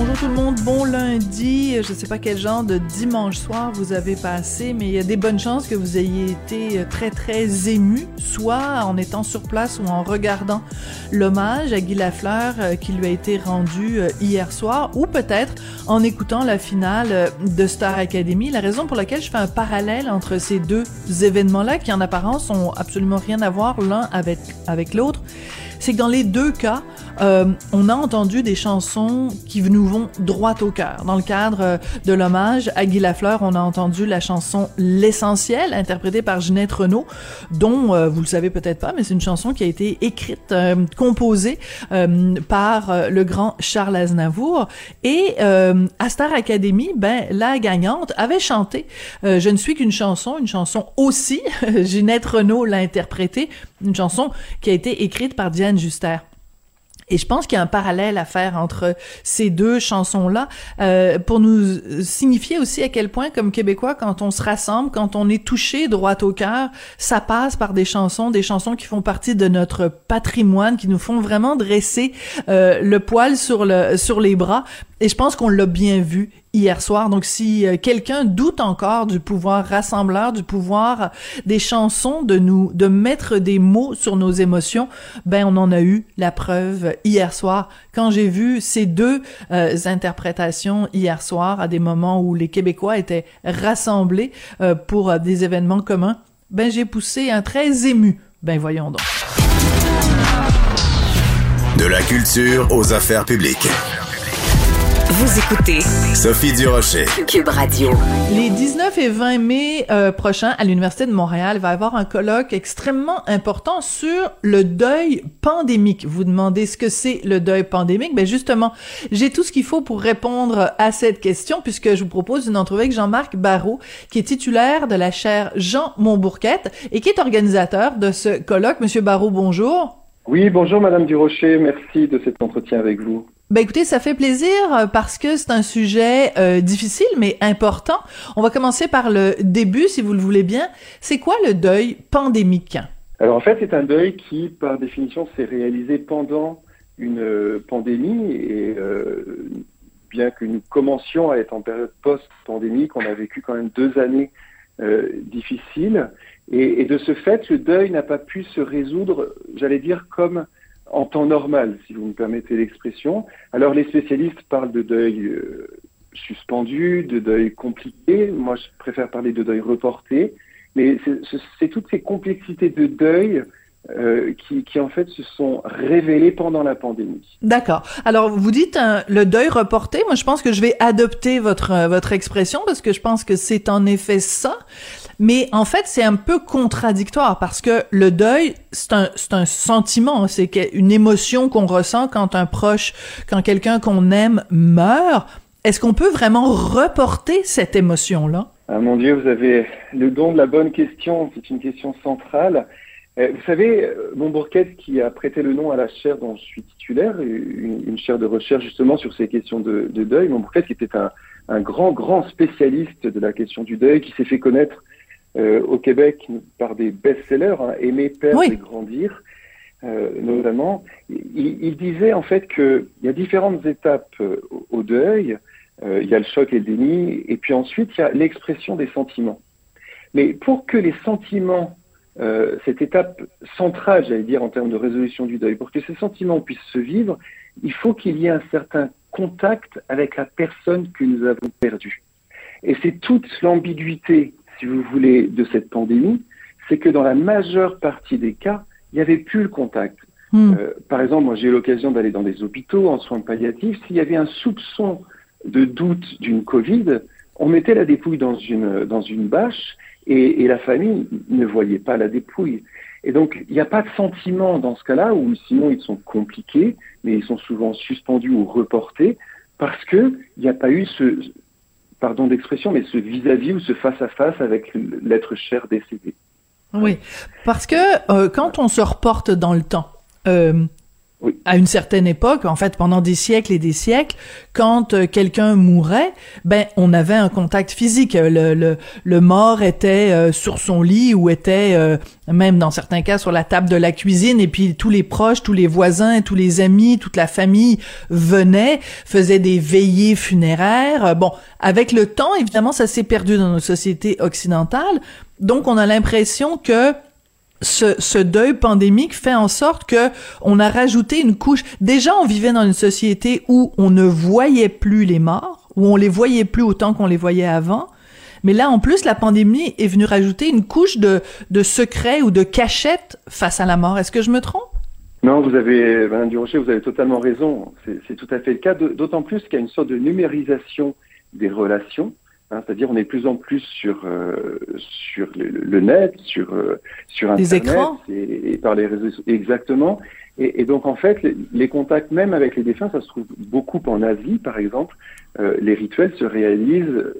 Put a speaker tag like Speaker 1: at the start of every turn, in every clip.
Speaker 1: Bonjour tout le monde, bon lundi. Je ne sais pas quel genre de dimanche soir vous avez passé, mais il y a des bonnes chances que vous ayez été très très ému, soit en étant sur place ou en regardant l'hommage à Guy Lafleur euh, qui lui a été rendu euh, hier soir, ou peut-être en écoutant la finale euh, de Star Academy. La raison pour laquelle je fais un parallèle entre ces deux événements-là, qui en apparence ont absolument rien à voir l'un avec, avec l'autre, c'est que dans les deux cas, euh, on a entendu des chansons qui nous vont droit au cœur. Dans le cadre euh, de l'hommage à Guy Lafleur, on a entendu la chanson L'essentiel, interprétée par Ginette Renault, dont euh, vous le savez peut-être pas, mais c'est une chanson qui a été écrite, composée par le grand Charles Aznavour. Et à Star Academy, ben la gagnante avait chanté Je ne suis qu'une chanson, une chanson aussi. Ginette Renault l'a interprétée, une chanson qui a été écrite par Diane Juster. Et je pense qu'il y a un parallèle à faire entre ces deux chansons-là euh, pour nous signifier aussi à quel point, comme Québécois, quand on se rassemble, quand on est touché droit au cœur, ça passe par des chansons, des chansons qui font partie de notre patrimoine, qui nous font vraiment dresser euh, le poil sur le sur les bras. Et je pense qu'on l'a bien vu hier soir. Donc, si euh, quelqu'un doute encore du pouvoir rassembleur, du pouvoir des chansons, de nous, de mettre des mots sur nos émotions, ben, on en a eu la preuve hier soir quand j'ai vu ces deux euh, interprétations hier soir à des moments où les Québécois étaient rassemblés euh, pour des événements communs. Ben, j'ai poussé un très ému. Ben, voyons donc.
Speaker 2: De la culture aux affaires publiques.
Speaker 3: Vous écoutez
Speaker 2: Sophie Durocher.
Speaker 3: Cube Radio.
Speaker 1: Les 19 et 20 mai euh, prochains, à l'Université de Montréal, il va y avoir un colloque extrêmement important sur le deuil pandémique. Vous demandez ce que c'est le deuil pandémique? Ben justement, j'ai tout ce qu'il faut pour répondre à cette question, puisque je vous propose une entrevue avec Jean-Marc Barrault, qui est titulaire de la chaire Jean Montbourquette et qui est organisateur de ce colloque. Monsieur Barrault, bonjour.
Speaker 4: Oui, bonjour Madame Durocher, merci de cet entretien avec vous.
Speaker 1: Ben écoutez, ça fait plaisir euh, parce que c'est un sujet euh, difficile mais important. On va commencer par le début, si vous le voulez bien. C'est quoi le deuil pandémique?
Speaker 4: Alors en fait, c'est un deuil qui, par définition, s'est réalisé pendant une euh, pandémie et bien que nous commencions à être en période post-pandémique, on a vécu quand même deux années difficiles et, et, de ce fait, le deuil n'a pas pu se résoudre, j'allais dire, comme en temps normal, si vous me permettez l'expression. Alors les spécialistes parlent de deuil euh, suspendu, de deuil compliqué. Moi, je préfère parler de deuil reporté. Mais c'est toutes ces complexités de deuil euh, qui, en fait se sont révélées pendant la pandémie.
Speaker 1: D'accord. Alors vous dites hein, le deuil reporté. Moi, je pense que je vais adopter votre euh, votre expression parce que je pense que c'est en effet ça. Mais en fait, c'est un peu contradictoire parce que le deuil, c'est un, un sentiment, c'est une émotion qu'on ressent quand un proche, quand quelqu'un qu'on aime meurt. Est-ce qu'on peut vraiment reporter cette émotion-là?
Speaker 4: Ah, mon Dieu, vous avez le don de la bonne question. C'est une question centrale. Euh, vous savez, euh, mon Bourquette, qui a prêté le nom à la chaire dont je suis titulaire, une, chaire de recherche justement sur ces questions de, de deuil, mon Bourquette qui était un, un, grand, grand spécialiste de la question du deuil, qui s'est fait connaître euh, au Québec par des best-sellers, hein, Aimer, perdre et grandir, euh, notamment. Il, il, disait en fait qu'il y a différentes étapes euh, au deuil. Il y a le choc et le déni, et puis ensuite il y a l'expression des sentiments. Mais pour que les sentiments, cette étape centrale, j'allais dire, en termes de résolution du deuil, pour que ces sentiments puissent se vivre, il faut qu'il y ait un certain contact avec la personne que nous avons perdue. Et c'est toute l'ambiguïté si vous voulez, de cette pandémie, c'est que dans la majeure partie des cas, il n'y avait plus le contact. Hmm. Euh, par exemple, moi j'ai eu l'occasion d'aller dans des hôpitaux en soins palliatifs. S'il y avait un soupçon de doute d'une Covid, on mettait la dépouille dans une, dans une bâche et, et la famille ne voyait pas la dépouille. Et donc, il n'y a pas de sentiment dans ce cas-là, ou sinon ils sont compliqués, mais ils sont souvent suspendus ou reportés parce que il n'y a pas eu ce, pardon d'expression, mais ce vis-à-vis ou ce face-à-face avec l'être cher décédé.
Speaker 1: Oui, parce que euh, quand on se reporte dans le temps, euh, à une certaine époque, en fait, pendant des siècles et des siècles, quand euh, quelqu'un mourait, ben on avait un contact physique. Le, le, le mort était euh, sur son lit ou était euh, même dans certains cas sur la table de la cuisine, et puis tous les proches, tous les voisins, tous les amis, toute la famille venaient, faisaient des veillées funéraires. Bon, avec le temps, évidemment, ça s'est perdu dans nos sociétés occidentales. Donc, on a l'impression que ce, deuil pandémique fait en sorte que on a rajouté une couche. Déjà, on vivait dans une société où on ne voyait plus les morts, où on les voyait plus autant qu'on les voyait avant. Mais là, en plus, la pandémie est venue rajouter une couche de, de secret ou de cachette face à la mort. Est-ce que je me trompe?
Speaker 4: Non, vous avez, Madame Durocher, vous avez totalement raison. C'est tout à fait le cas, d'autant plus qu'il y a une sorte de numérisation des relations. Hein, c'est-à-dire on est de plus en plus sur euh, sur le, net, sur euh, sur internet et, par les réseaux exactement. Et, donc en fait les, contacts même avec les défunts, ça se trouve beaucoup en Asie par exemple. Euh, les rituels se réalisent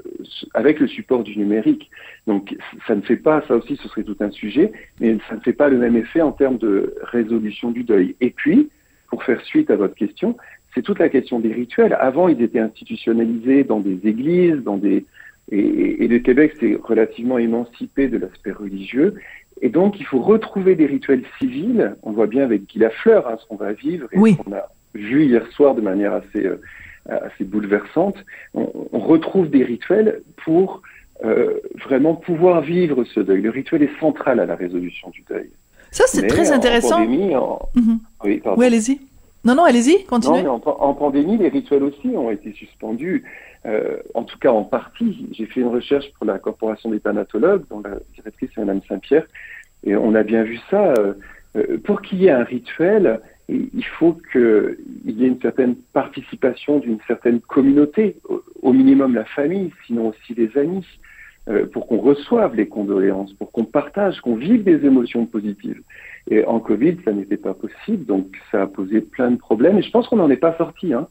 Speaker 4: avec le support du numérique. Donc ça ne fait pas, ça aussi ce serait tout un sujet, mais ça ne fait pas le même effet en termes de résolution du deuil. Et puis pour faire suite à votre question, c'est toute la question des rituels. Avant, ils étaient institutionnalisés dans des églises, dans des et, le Québec s'est relativement émancipé de l'aspect religieux. Et donc, il faut retrouver des rituels civils. On voit bien avec Guy Lafleur hein, ce qu'on va vivre et ce qu'on a vu hier soir de manière assez, euh, assez bouleversante. On, retrouve des rituels pour euh, vraiment pouvoir vivre ce deuil. Le rituel est central à la résolution du deuil.
Speaker 1: Ça, c'est très intéressant. Mhm. Oui, allez-y. Non, non, allez-y, continuez.
Speaker 4: en, en, pandémie, les rituels aussi ont été suspendus. Euh, en tout cas en partie. J'ai fait une recherche pour la Corporation des thanatologues, dont la directrice est Mme Saint-Pierre, et on a bien vu ça. Euh, euh, pour qu'il y ait un rituel, il faut qu'il y ait une certaine participation d'une certaine communauté, au minimum la famille, sinon aussi les amis, pour qu'on reçoive les condoléances, pour qu'on partage, qu'on vive des émotions positives. Et en Covid, ça n'était pas possible, donc ça a posé plein de problèmes, et je pense qu'on n'en est pas sorti. Hein.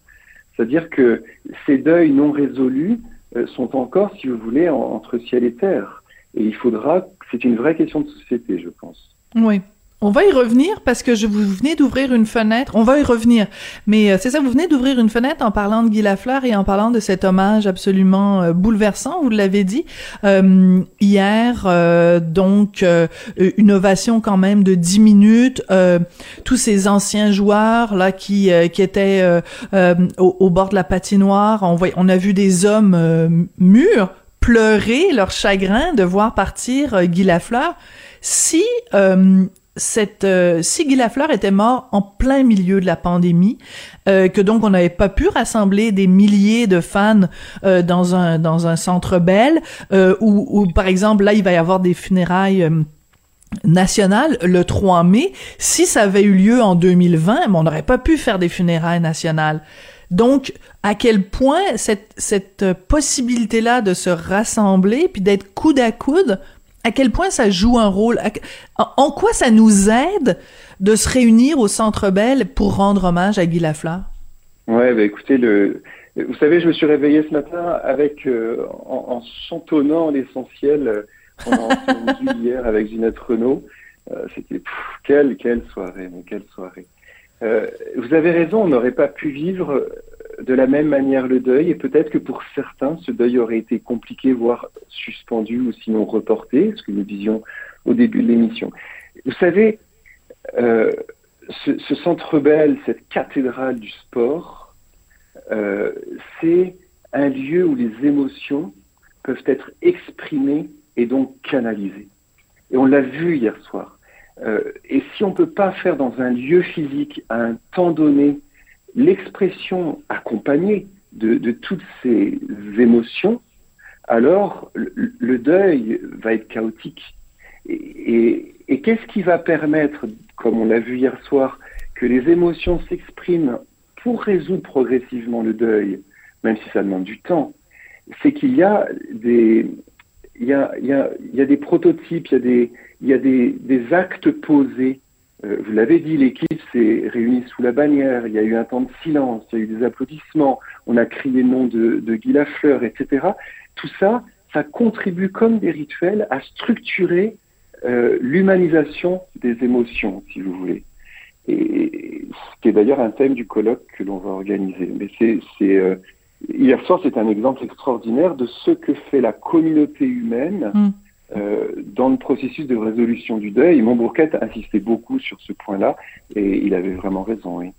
Speaker 4: C'est-à-dire que ces deuils non résolus euh, sont encore, si vous voulez, entre ciel et terre. Et il faudra, c'est une vraie question de société, je pense.
Speaker 1: Oui. On va y revenir parce que je vous venez d'ouvrir une fenêtre. On va y revenir, mais euh, c'est ça, vous venez d'ouvrir une fenêtre en parlant de Guy Lafleur et en parlant de cet hommage absolument euh, bouleversant. Vous l'avez dit euh, hier, donc une ovation quand même de dix minutes. tous ces anciens joueurs là qui qui étaient au, au, bord de la patinoire, on, on a vu des hommes mûrs pleurer leur chagrin de voir partir Guy Lafleur si cette euh, Guy Lafleur était mort en plein milieu de la pandémie, euh, que donc on n'avait pas pu rassembler des milliers de fans euh, dans un dans un centre belle, ou, ou par exemple là il va y avoir des funérailles nationales le 3 mai. Si ça avait eu lieu en 2020, on n'aurait pas pu faire des funérailles nationales. Donc, à quel point cette, cette possibilité-là de se rassembler puis d'être coude à coude à quel point ça joue un rôle, en quoi ça nous aide de se réunir au Centre Bell pour rendre hommage à Guy Lafleur?
Speaker 4: Ouais, bah écoutez, le, vous savez, je me suis réveillé ce matin avec, euh, en, chantonnant l'essentiel euh, pendant hier avec Ginette Renault. Euh, c'était quelle, quelle soirée, mais quelle soirée. vous avez raison, on n'aurait pas pu vivre de la même manière le deuil, et peut-être que pour certains, ce deuil aurait été compliqué, voire suspendu ou sinon reporté, ce que nous disions au début de l'émission. Vous savez, euh, ce, centre belle, cette cathédrale du sport, euh, c'est un lieu où les émotions peuvent être exprimées et donc canalisées. Et on l'a vu hier soir. Euh, et si on ne peut pas faire dans un lieu physique à un temps donné l'expression accompagnée de, toutes ces émotions, alors le, deuil va être chaotique. Et, qu'est-ce qui va permettre, comme on l'a vu hier soir, que les émotions s'expriment pour résoudre progressivement le deuil, même si ça demande du temps, c'est qu'il y a des, prototypes, il y a des, actes posés vous l'avez dit, l'équipe s'est réunie sous la bannière, il y a eu un temps de silence, il y a eu des applaudissements, on a crié le nom de, de Guy Lafleur, etc. Tout ça, ça contribue comme des rituels à structurer euh, l'humanisation des émotions, si vous voulez. Et est d'ailleurs un thème du colloque que l'on va organiser. Mais c'est euh, hier soir, c'est un exemple extraordinaire de ce que fait la communauté humaine.
Speaker 1: Mm.
Speaker 4: Euh, dans le processus de résolution du deuil. Montbourquette insistait beaucoup sur ce point-là et il avait vraiment raison, oui.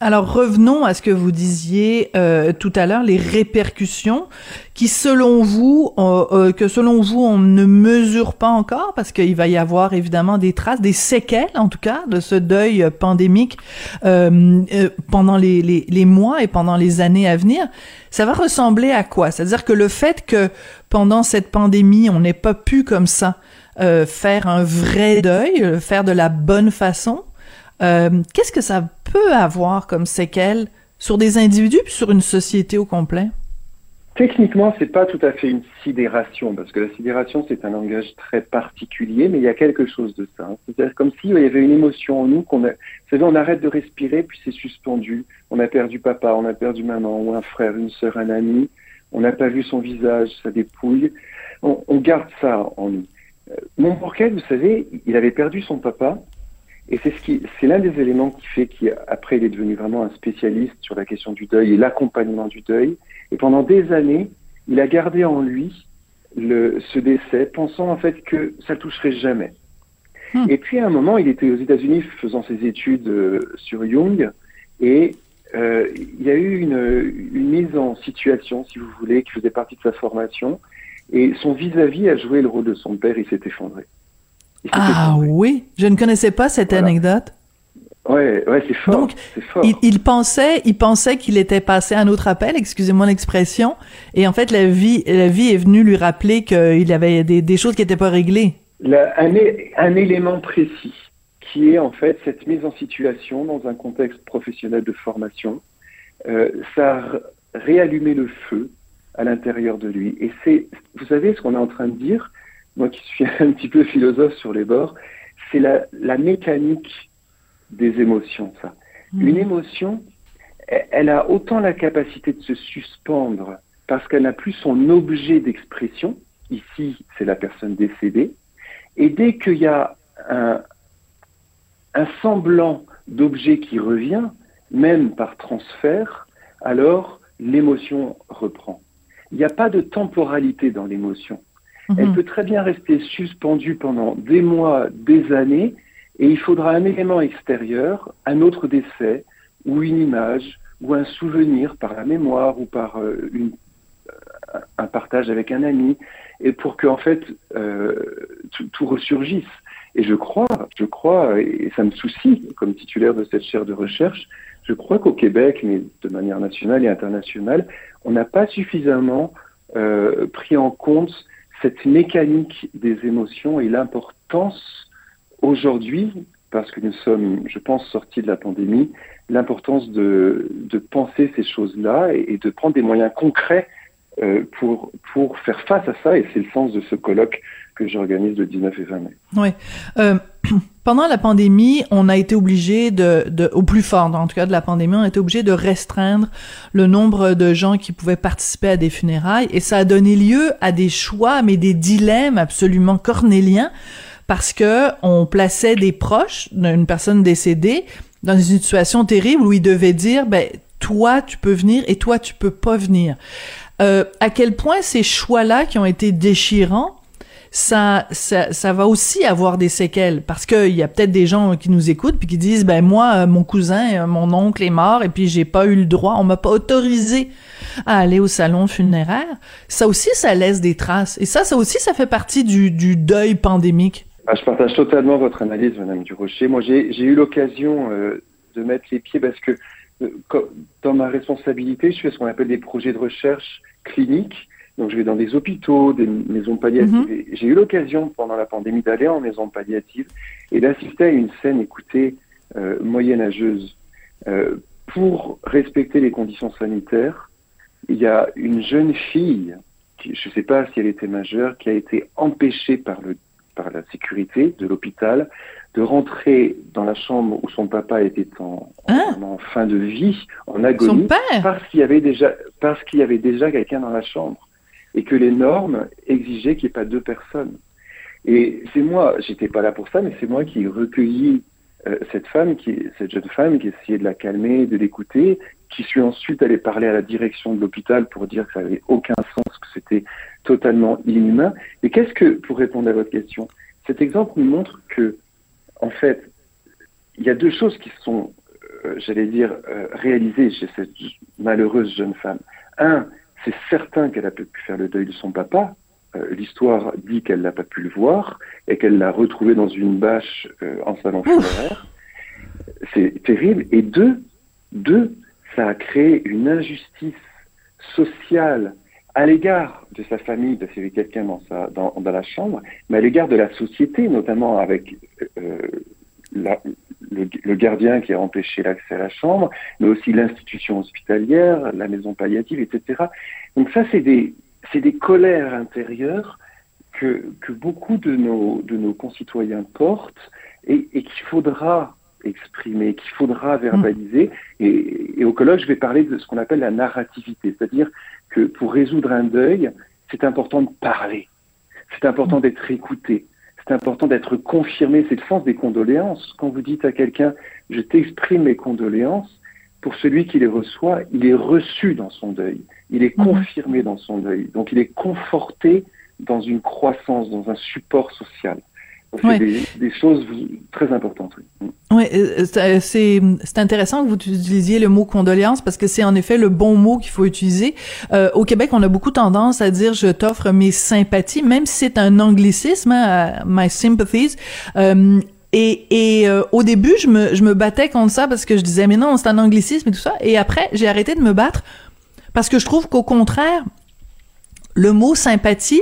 Speaker 1: Alors revenons à ce que vous disiez euh, tout à l'heure, les répercussions qui, selon vous, euh, euh, que selon vous, on ne mesure pas encore, parce qu'il va y avoir évidemment des traces, des séquelles en tout cas, de ce deuil pandémique euh, euh, pendant les, les, les, mois et pendant les années à venir. Ça va ressembler à quoi? C'est-à-dire que le fait que pendant cette pandémie, on n'ait pas pu comme ça euh, faire un vrai deuil, faire de la bonne façon, qu'est-ce que ça peut avoir comme séquelles sur des individus puis sur une société au complet?
Speaker 4: Techniquement, c'est pas tout à fait une sidération, parce que la sidération, c'est un langage très particulier, mais il y a quelque chose de ça. C'est-à-dire comme s'il y avait une émotion en nous qu'on a, on arrête de respirer, puis c'est suspendu. On a perdu papa, on a perdu maman, ou un frère, une sœur, un ami. On n'a pas vu son visage, sa dépouille. On, garde ça en nous. Euh, Mon Montbourquet, vous savez, il avait perdu son papa, et c'est ce qui, c'est l'un des éléments qui fait qu'après il est devenu vraiment un spécialiste sur la question du deuil et l'accompagnement du deuil. Et pendant des années, il a gardé en lui le, ce décès, pensant en fait que ça toucherait jamais. Hmm. Et puis à un moment, il était aux États-Unis faisant ses études euh, sur Jung, et euh, il y a eu une, une, mise en situation, si vous voulez, qui faisait partie de sa formation, et son vis-à-vis -vis a joué le rôle de son père, il s'est effondré.
Speaker 1: Ah oui, je ne connaissais pas cette voilà. anecdote.
Speaker 4: Ouais, ouais, c'est fort.
Speaker 1: Donc,
Speaker 4: fort.
Speaker 1: Il, il, pensait, il pensait qu'il était passé à un autre appel, excusez-moi l'expression, et en fait, la vie, la vie est venue lui rappeler qu'il y avait des, des, choses qui n'étaient pas réglées.
Speaker 4: La, un, un, élément précis, qui est en fait cette mise en situation dans un contexte professionnel de formation, euh, ça a réallumé le feu à l'intérieur de lui. Et c'est, vous savez, ce qu'on est en train de dire, moi qui suis un petit peu philosophe sur les bords, c'est la, la, mécanique des émotions, ça. Mmh. Une émotion, elle a autant la capacité de se suspendre parce qu'elle n'a plus son objet d'expression, ici c'est la personne décédée, et dès qu'il y a un, un semblant d'objet qui revient, même par transfert, alors l'émotion reprend. Il n'y a pas de temporalité dans l'émotion. Mmh. Elle peut très bien rester suspendue pendant des mois, des années, et il faudra un élément extérieur, un autre décès, ou une image, ou un souvenir par la mémoire, ou par euh, une, un partage avec un ami, et pour que en fait euh, tout, tout, ressurgisse. Et je crois, je crois, et ça me soucie comme titulaire de cette chaire de recherche, je crois qu'au Québec, mais de manière nationale et internationale, on n'a pas suffisamment euh, pris en compte cette mécanique des émotions et l'importance aujourd'hui, parce que nous sommes, je pense, sortis de la pandémie, l'importance de, penser ces choses-là et, de prendre des moyens concrets euh, pour, faire face à ça. Et c'est le sens de ce colloque que j'organise le 19 et 20 mai.
Speaker 1: Oui. Euh, pendant la pandémie, on a été obligé de, de, au plus fort, en tout cas de la pandémie, on a été obligé de restreindre le nombre de gens qui pouvaient participer à des funérailles et ça a donné lieu à des choix, mais des dilemmes absolument cornéliens parce que on plaçait des proches d'une personne décédée dans une situation terrible où ils devaient dire, ben, toi, tu peux venir et toi, tu peux pas venir. Euh, à quel point ces choix-là qui ont été déchirants ça, ça, ça va aussi avoir des séquelles parce qu'il y a peut-être des gens qui nous écoutent puis qui disent ben moi mon cousin mon oncle est mort et puis j'ai pas eu le droit on m'a pas autorisé à aller au salon funéraire. Ça aussi ça laisse des traces. Et ça ça aussi ça fait partie du, du deuil pandémique.
Speaker 4: Ah, je partage totalement votre analyse madame Durocher. Moi j'ai eu l'occasion euh, de mettre les pieds parce que euh, dans ma responsabilité je fais ce qu'on appelle des projets de recherche cliniques donc je vais dans des hôpitaux, des maisons palliatives. -hmm. J'ai eu l'occasion pendant la pandémie d'aller en maison palliative et d'assister à une scène, écoutez, euh, moyenâgeuse. Euh, pour respecter les conditions sanitaires, il y a une jeune fille, qui, je ne sais pas si elle était majeure, qui a été empêchée par, le, par la sécurité de l'hôpital de rentrer dans la chambre où son papa était en,
Speaker 1: Hein
Speaker 4: en fin de vie, en agonie, parce qu'il y avait déjà, parce qu'il y avait déjà quelqu'un dans la chambre et que les normes exigeaient qu'il n'y ait pas deux personnes. Et c'est moi, j'étais pas là pour ça, mais c'est moi qui ai recueilli euh, cette femme, cette jeune femme, qui essayait de la calmer, de l'écouter, qui suis ensuite allé parler à la direction de l'hôpital pour dire que ça n'avait aucun sens, que c'était totalement inhumain. Et qu'est-ce que, pour répondre à votre question, cet exemple nous montre que, en fait, il y a deux choses qui sont, euh, j'allais dire, euh, réalisées chez cette malheureuse jeune femme. Un, c'est certain qu'elle a pu faire le deuil de son papa. Euh, L'histoire dit qu'elle n'a pas pu le voir et qu'elle l'a retrouvé dans une bâche euh, en salon funéraire. C'est terrible. Et deux, deux, ça a créé une injustice sociale à l'égard de sa famille, parce qu'il y avait quelqu'un dans, sa, dans, dans la chambre, mais à l'égard de la société, notamment avec euh, la- le, le gardien qui a empêché l'accès à la chambre, mais aussi l'institution hospitalière, la maison palliative, etc. Donc ça, c'est des, colères intérieures que, que beaucoup de nos, de nos concitoyens portent et, et qu'il faudra exprimer, qu'il faudra verbaliser. Et, et au colloque, je vais parler de ce qu'on appelle la narrativité, c'est-à-dire que pour résoudre un deuil, c'est important de parler, c'est important d'être écouté, c'est important d'être confirmé, c'est le sens des condoléances. Quand vous dites à quelqu'un, je t'exprime mes condoléances, pour celui qui les reçoit, il est reçu dans son deuil, il est
Speaker 1: Mhm.
Speaker 4: confirmé dans son deuil, donc il est conforté dans une croissance, dans un support social.
Speaker 1: Ouais.
Speaker 4: C'est des, des choses très importantes. oui.
Speaker 1: Oui, euh, c'est c'est c'est intéressant que vous utilisiez le mot condoléance parce que c'est en effet le bon mot qu'il faut utiliser. Euh, au Québec, on a beaucoup tendance à dire je t'offre mes sympathies, même si c'est un anglicisme, hein, my sympathies. Euh, et, et euh, au début, je me, je me battais contre ça parce que je disais mais non, c'est un anglicisme et tout ça. Et après, j'ai arrêté de me battre parce que je trouve qu'au contraire, le mot sympathie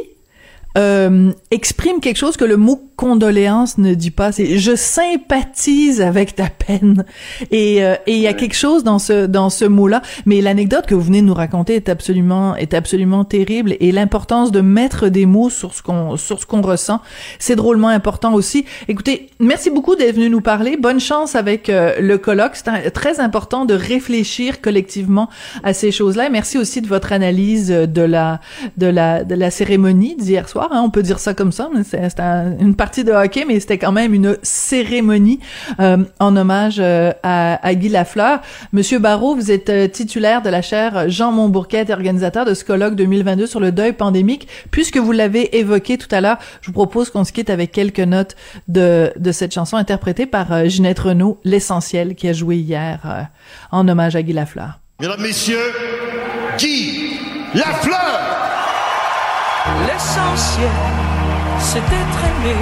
Speaker 1: euh, exprime quelque chose que le mot condoléance ne dit pas. C'est je sympathise avec ta peine. Et euh, et il y a
Speaker 4: Ouais.
Speaker 1: quelque chose dans ce dans ce mot-là. Mais l'anecdote que vous venez de nous raconter est absolument est absolument terrible. Et l'importance de mettre des mots sur ce qu'on sur ce qu'on ressent, c'est drôlement important aussi. Écoutez, merci beaucoup d'être venu nous parler. Bonne chance avec euh, le colloque. C'est très important de réfléchir collectivement à ces choses-là. Et merci aussi de votre analyse de la de la de la cérémonie d'hier soir. hein. on peut dire ça comme ça. mais c'est- un- une partie de hockey, mais c'était quand même une cérémonie euh, en hommage euh, à, à Guy Lafleur. Monsieur Barrault, vous êtes euh, titulaire de la chaire Jean Montbourquet et organisateur de ce colloque 2022 sur le deuil pandémique. Puisque vous l'avez évoqué tout à l'heure, je vous propose qu'on se quitte avec quelques notes de, de cette chanson interprétée par euh, Ginette Renault, L'Essentiel, qui a joué hier euh, en hommage à Guy Lafleur.
Speaker 5: Mesdames, Messieurs, Guy Lafleur
Speaker 6: L'essentiel, c'est d'être aimé,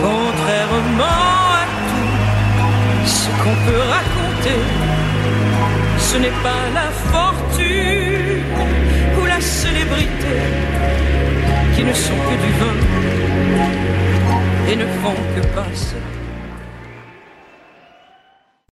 Speaker 6: contrairement à tout ce qu'on peut raconter. Ce n'est pas la fortune ou la célébrité qui ne sont que du vin et ne font que passer.